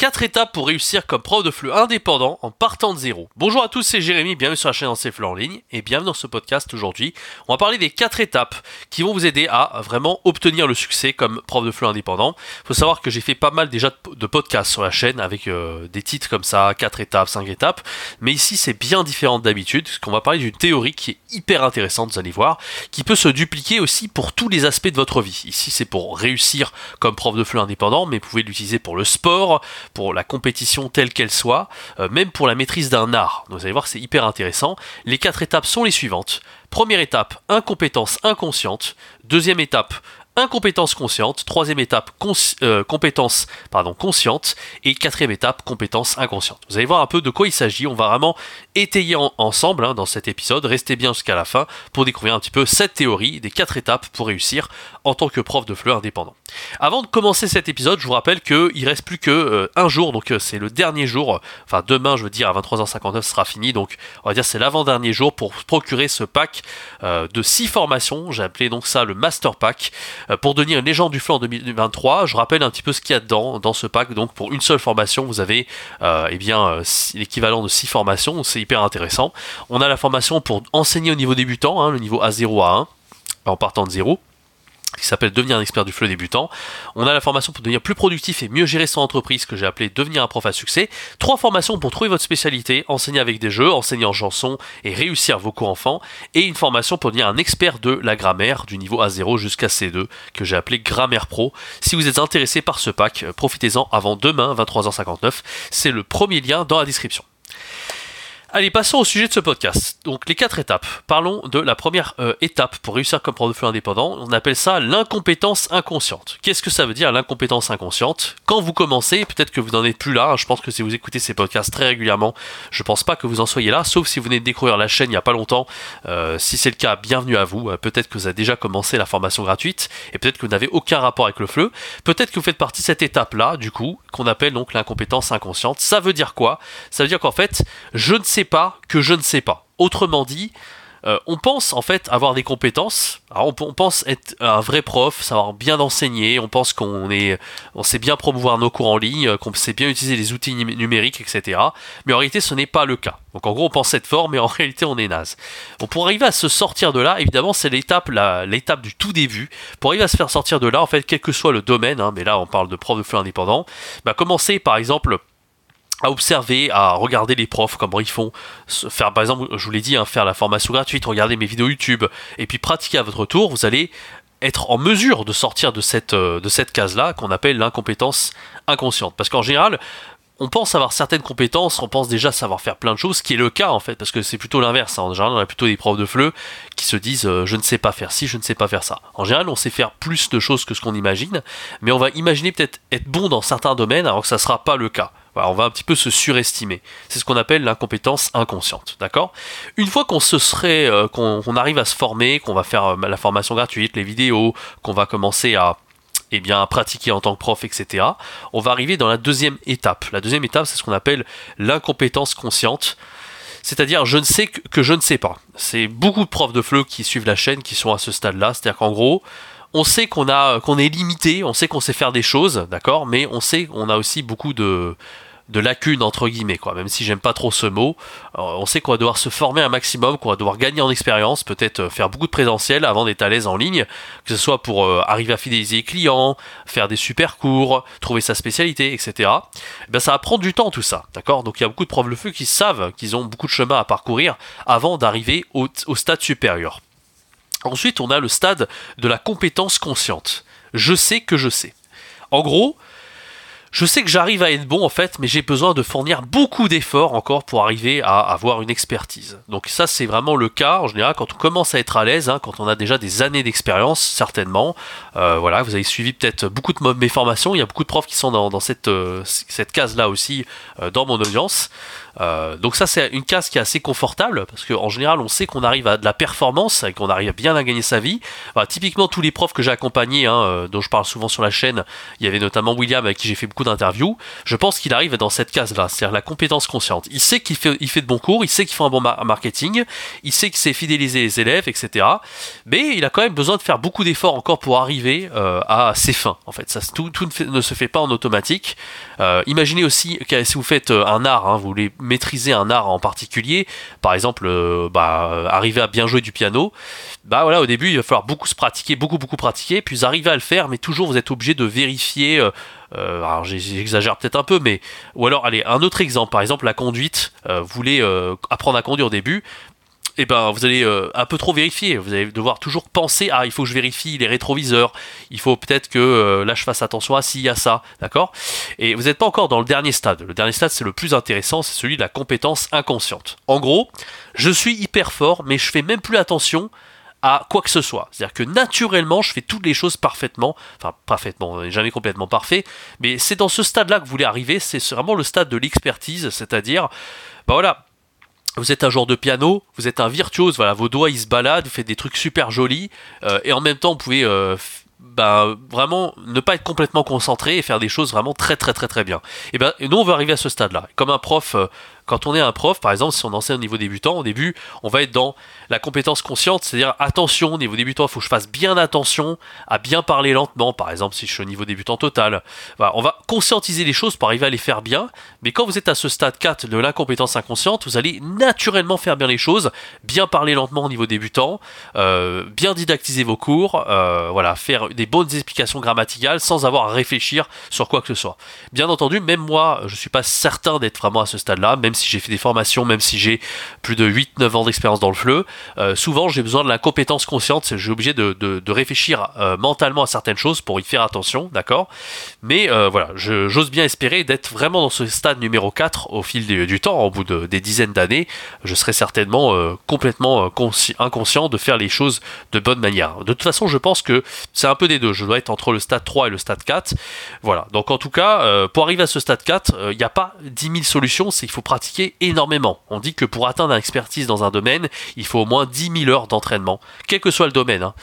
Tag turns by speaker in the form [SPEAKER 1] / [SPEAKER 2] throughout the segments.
[SPEAKER 1] 4 étapes pour réussir comme prof de FLE indépendant en partant de zéro. Bonjour à tous, c'est Jérémy, bienvenue sur la chaîne FLE en ligne et bienvenue dans ce podcast aujourd'hui. On va parler des 4 étapes qui vont vous aider à vraiment obtenir le succès comme prof de FLE indépendant. Il faut savoir que j'ai fait pas mal déjà de podcasts sur la chaîne avec euh, des titres comme ça, 4 étapes, 5 étapes, mais ici c'est bien différent d'habitude, parce qu'on va parler d'une théorie qui est hyper intéressante, vous allez voir, qui peut se dupliquer aussi pour tous les aspects de votre vie. Ici c'est pour réussir comme prof de FLE indépendant, mais vous pouvez l'utiliser pour le sport, pour la compétition telle qu'elle soit, euh, même pour la maîtrise d'un art. vous allez voir c'est hyper intéressant. Les quatre étapes sont les suivantes. Première étape, incompétence inconsciente. Deuxième étape, incompétence consciente, troisième étape euh, compétence consciente et quatrième étape compétence inconsciente. Vous allez voir un peu de quoi il s'agit, on va vraiment étayer ensemble hein, dans cet épisode, restez bien jusqu'à la fin pour découvrir un petit peu cette théorie des quatre étapes pour réussir en tant que prof de fleurs indépendant. Avant de commencer cet épisode, je vous rappelle qu'il reste plus que euh, un jour, donc euh, c'est le dernier jour, enfin demain je veux dire à 23h59 ce sera fini, donc on va dire c'est l'avant-dernier jour pour procurer ce pack de 6 formations, j'ai appelé donc ça le Master Pack. Euh, pour devenir une légende du flanc en 2023, je rappelle un petit peu ce qu'il y a dedans, dans ce pack. Donc pour une seule formation, vous avez euh, eh bien euh, l'équivalent de 6 formations, c'est hyper intéressant. On a la formation pour enseigner au niveau débutant, hein, le niveau A0 à 1, en partant de 0 qui s'appelle Devenir un expert du fleu débutant. On a la formation pour devenir plus productif et mieux gérer son entreprise que j'ai appelé Devenir un prof à succès. Trois formations pour trouver votre spécialité, enseigner avec des jeux, enseigner en chanson et réussir vos cours enfants. Et une formation pour devenir un expert de la grammaire du niveau A0 jusqu'à C2 que j'ai appelé Grammaire Pro. Si vous êtes intéressé par ce pack, profitez-en avant demain 23h59. C'est le premier lien dans la description. Allez, passons au sujet de ce podcast. Donc les quatre étapes. Parlons de la première euh, étape pour réussir comme prof de feu indépendant. On appelle ça l'incompétence inconsciente. Qu'est-ce que ça veut dire l'incompétence inconsciente? Quand vous commencez, peut-être que vous n'en êtes plus là. Je pense que si vous écoutez ces podcasts très régulièrement, je pense pas que vous en soyez là, sauf si vous venez de découvrir la chaîne il n'y a pas longtemps. Euh, si c'est le cas, bienvenue à vous. Euh, peut-être que vous avez déjà commencé la formation gratuite et peut-être que vous n'avez aucun rapport avec le fleu. Peut-être que vous faites partie de cette étape-là, du coup, qu'on appelle donc l'incompétence inconsciente. Ça veut dire quoi? Ça veut dire qu'en fait, je ne sais pas que je ne sais pas. Autrement dit, euh, on pense en fait avoir des compétences. on, pense être un vrai prof, savoir bien enseigner. On pense qu'on est, on sait bien promouvoir nos cours en ligne, qu'on sait bien utiliser les outils numériques, etc. Mais en réalité, ce n'est pas le cas. Donc en gros, on pense être fort, mais en réalité, on est naze. pour arriver à se sortir de là, évidemment, c'est l'étape, l'étape du tout début. Pour arriver à se faire sortir de là, en fait, quel que soit le domaine, hein, mais là, on parle de prof de flux indépendant. Bah, commencer par exemple à observer, à regarder les profs, comment ils font, faire par exemple, je vous l'ai dit, hein, faire la formation gratuite, regarder mes vidéos YouTube, et puis pratiquer à votre tour, vous allez être en mesure de sortir de cette, euh, de cette case-là qu'on appelle l'incompétence inconsciente. Parce qu'en général, on pense avoir certaines compétences, on pense déjà savoir faire plein de choses, ce qui est le cas en fait, parce que c'est plutôt l'inverse. Hein. En général, on a plutôt des profs de fleu qui se disent euh, je ne sais pas faire ci, je ne sais pas faire ça. En général, on sait faire plus de choses que ce qu'on imagine, mais on va imaginer peut-être être bon dans certains domaines alors que ça ne sera pas le cas. On va un petit peu se surestimer. C'est ce qu'on appelle l'incompétence inconsciente, d'accord? Une fois qu'on se serait, euh, qu'on arrive à se former, qu'on va faire euh, la formation gratuite, les vidéos, qu'on va commencer à eh bien, pratiquer en tant que prof, etc., on va arriver dans la deuxième étape. La deuxième étape, c'est ce qu'on appelle l'incompétence consciente. C'est-à-dire, je ne sais que, je ne sais pas. C'est beaucoup de profs de FLE qui suivent la chaîne qui sont à ce stade-là. C'est-à-dire qu'en gros, on sait qu'on a qu'on est limité, on sait qu'on sait faire des choses, d'accord, mais on sait qu'on a aussi beaucoup de de lacunes entre guillemets quoi. Même si j'aime pas trop ce mot euh, on sait qu'on va devoir se former un maximum qu'on va devoir gagner en expérience peut-être euh, faire beaucoup de présentiel avant d'être à l'aise en ligne que ce soit pour euh, arriver à fidéliser les clients faire des super cours trouver sa spécialité etc eh ben ça va prendre du temps tout ça d'accord. Donc il y a beaucoup de profs de feu qui savent qu'ils ont beaucoup de chemin à parcourir avant d'arriver au, au stade supérieur ensuite on a le stade de la compétence consciente je sais que je sais en gros je sais que j'arrive à être bon en fait, mais j'ai besoin de fournir beaucoup d'efforts encore pour arriver à avoir une expertise. Donc ça c'est vraiment le cas en général quand on commence à être à l'aise, hein, quand on a déjà des années d'expérience certainement. Euh, voilà, vous avez suivi peut-être beaucoup de mes formations, il y a beaucoup de profs qui sont dans, cette, euh, case là aussi euh, dans mon audience. Euh, donc ça c'est une case qui est assez confortable parce qu'en général on sait qu'on arrive à de la performance et qu'on arrive bien à gagner sa vie. typiquement tous les profs que j'ai accompagnés, hein, euh, dont je parle souvent sur la chaîne, il y avait notamment William avec qui j'ai fait beaucoup d'interviews. Je pense qu'il arrive dans cette case-là, c'est-à-dire la compétence consciente. Il sait qu'il fait, il fait de bons cours, il sait qu'il fait un bon marketing, il sait qu'il sait fidéliser les élèves, etc. Mais il a quand même besoin de faire beaucoup d'efforts encore pour arriver euh, à ses fins. En fait, ça tout, ne, se fait pas en automatique. imaginez aussi que si vous faites un art, hein, vous voulez maîtriser un art en particulier, par exemple, euh, bah, arriver à bien jouer du piano, bah voilà, au début, il va falloir beaucoup se pratiquer, beaucoup, beaucoup pratiquer, puis arriver à le faire, mais toujours vous êtes obligé de vérifier. Euh, euh, alors j'exagère peut-être un peu, mais ou alors allez un autre exemple, par exemple la conduite. vous voulez apprendre à conduire au début, eh ben, vous allez euh, un peu trop vérifier. Vous allez devoir toujours penser ah il faut que je vérifie les rétroviseurs. Il faut peut-être que euh, là je fasse attention à ci à ça, d'accord? Et vous n'êtes pas encore dans le dernier stade. Le dernier stade c'est le plus intéressant, c'est celui de la compétence inconsciente. En gros, je suis hyper fort, mais je fais même plus attention à quoi que ce soit. C'est-à-dire que naturellement, je fais toutes les choses parfaitement, enfin parfaitement, jamais complètement parfait, mais c'est dans ce stade-là que vous voulez arriver, c'est vraiment le stade de l'expertise, c'est-à-dire, bah voilà, vous êtes un joueur de piano, vous êtes un virtuose, voilà, vos doigts ils se baladent, vous faites des trucs super jolis, euh, et en même temps vous pouvez euh, bah, vraiment ne pas être complètement concentré et faire des choses vraiment très très très très bien. Et ben nous on veut arriver à ce stade-là. Comme un prof euh, quand on est un prof, par exemple, si on enseigne au niveau débutant, au début, on va être dans la compétence consciente, c'est-à-dire attention, au niveau débutant, il faut que je fasse bien attention à bien parler lentement, par exemple, si je suis au niveau débutant total. on va conscientiser les choses pour arriver à les faire bien, mais quand vous êtes à ce stade 4 de l'incompétence inconsciente, vous allez naturellement faire bien les choses, bien parler lentement au niveau débutant, euh, bien didactiser vos cours, euh, voilà, faire des bonnes explications grammaticales sans avoir à réfléchir sur quoi que ce soit. Bien entendu, même moi, je suis pas certain d'être vraiment à ce stade-là, même si j'ai fait des formations, même si j'ai plus de 8-9 ans d'expérience dans le fleu, euh, souvent j'ai besoin de la compétence consciente, j'ai obligé de, de, réfléchir euh, mentalement à certaines choses pour y faire attention, d'accord? Mais euh, voilà, j'ose bien espérer d'être vraiment dans ce stade numéro 4 au fil du, temps, au bout de, des dizaines d'années, je serai certainement complètement inconscient de faire les choses de bonne manière. De toute façon, je pense que c'est un peu des deux, je dois être entre le stade 3 et le stade 4. Voilà, donc en tout cas, pour arriver à ce stade 4, il n'y a pas 10 000 solutions, c'est qu'il faut pratiquer énormément. On dit que pour atteindre une expertise dans un domaine, il faut au moins 10 000 heures d'entraînement, quel que soit le domaine. Hein.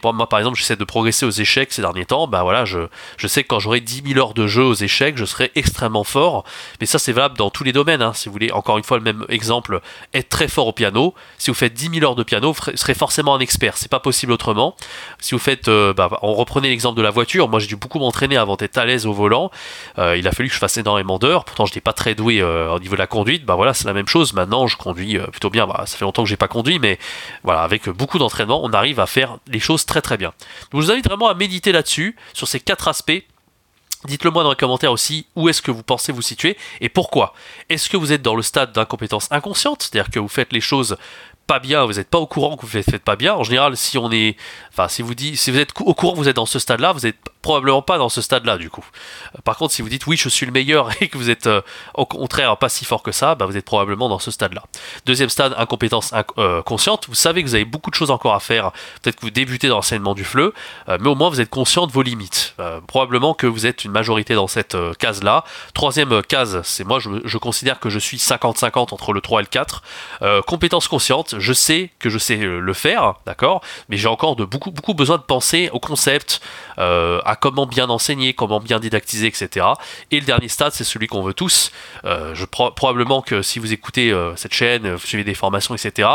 [SPEAKER 1] pour moi, par exemple, j'essaie de progresser aux échecs ces derniers temps. Ben voilà, je, sais que quand j'aurai 10 000 heures de jeu aux échecs, je serai extrêmement fort. Mais ça, c'est valable dans tous les domaines. Hein. Si vous voulez, encore une fois, le même exemple, être très fort au piano. Si vous faites 10 000 heures de piano, vous serez forcément un expert. C'est pas possible autrement. Si vous faites, euh, bah, on reprenait l'exemple de la voiture. Moi, j'ai dû beaucoup m'entraîner avant d'être à l'aise au volant. Euh, il a fallu que je fasse énormément d'heures. Pourtant, je n'étais pas très doué euh, au niveau de la conduite bah voilà, c'est la même chose. Maintenant, je conduis euh, plutôt bien. Bah, ça fait longtemps que j'ai pas conduit, mais voilà, avec beaucoup d'entraînement, on arrive à faire les choses très très bien. je vous invite vraiment à méditer là-dessus, sur ces quatre aspects. Dites-le moi dans les commentaires aussi où est-ce que vous pensez vous situer et pourquoi? Est-ce que vous êtes dans le stade d'incompétence inconsciente, c'est-à-dire que vous faites les choses pas bien, vous n'êtes pas au courant que vous ne faites pas bien. En général, si on est, enfin, si vous dites, si vous êtes au courant vous êtes dans ce stade-là, vous êtes probablement pas dans ce stade-là du coup. Euh, par contre, si vous dites oui, je suis le meilleur et que vous êtes euh, au contraire pas si fort que ça, bah, vous êtes probablement dans ce stade-là. Deuxième stade, incompétence euh, consciente. Vous savez que vous avez beaucoup de choses encore à faire. Peut-être que vous débutez dans l'enseignement du fleu, mais au moins vous êtes conscient de vos limites. probablement que vous êtes une majorité dans cette case-là. Troisième case, c'est moi, je, je, considère que je suis 50-50 entre le 3 et le 4. compétence consciente, je sais que je sais le faire, d'accord, mais j'ai encore de beaucoup beaucoup besoin de penser au concept, à comment bien enseigner, comment bien didactiser, etc. Et le dernier stade, c'est celui qu'on veut tous. Euh, probablement que si vous écoutez euh, cette chaîne, vous suivez des formations, etc.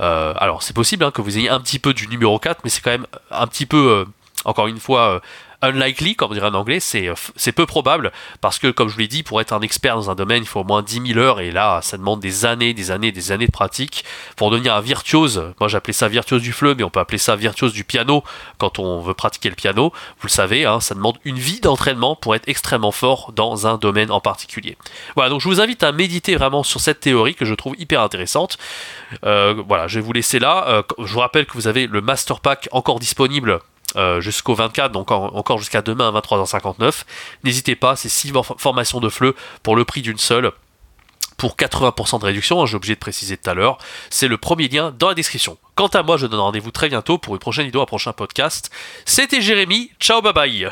[SPEAKER 1] Euh, alors c'est possible hein, que vous ayez un petit peu du numéro 4, mais c'est quand même un petit peu, encore une fois, unlikely, comme on dirait en anglais, euh, c'est peu probable parce que, comme je vous l'ai dit, pour être un expert dans un domaine, il faut au moins 10 000 heures et là, ça demande des années, des années, des années de pratique. Pour devenir un virtuose, moi j'appelais ça virtuose du fleu, mais on peut appeler ça virtuose du piano quand on veut pratiquer le piano. Vous le savez, hein, ça demande une vie d'entraînement pour être extrêmement fort dans un domaine en particulier. Voilà, donc je vous invite à méditer vraiment sur cette théorie que je trouve hyper intéressante. Euh, voilà, je vais vous laisser là. Euh, je vous rappelle que vous avez le Master Pack encore disponible euh, jusqu'au 24, donc encore jusqu'à demain à 23h59. N'hésitez pas, c'est 6 formations de fleu pour le prix d'une seule. Pour 80% de réduction, hein, j'ai obligé de préciser tout à l'heure, c'est le premier lien dans la description. Quant à moi, je donne rendez-vous très bientôt pour une prochaine vidéo, un prochain podcast. C'était Jérémy, ciao bye bye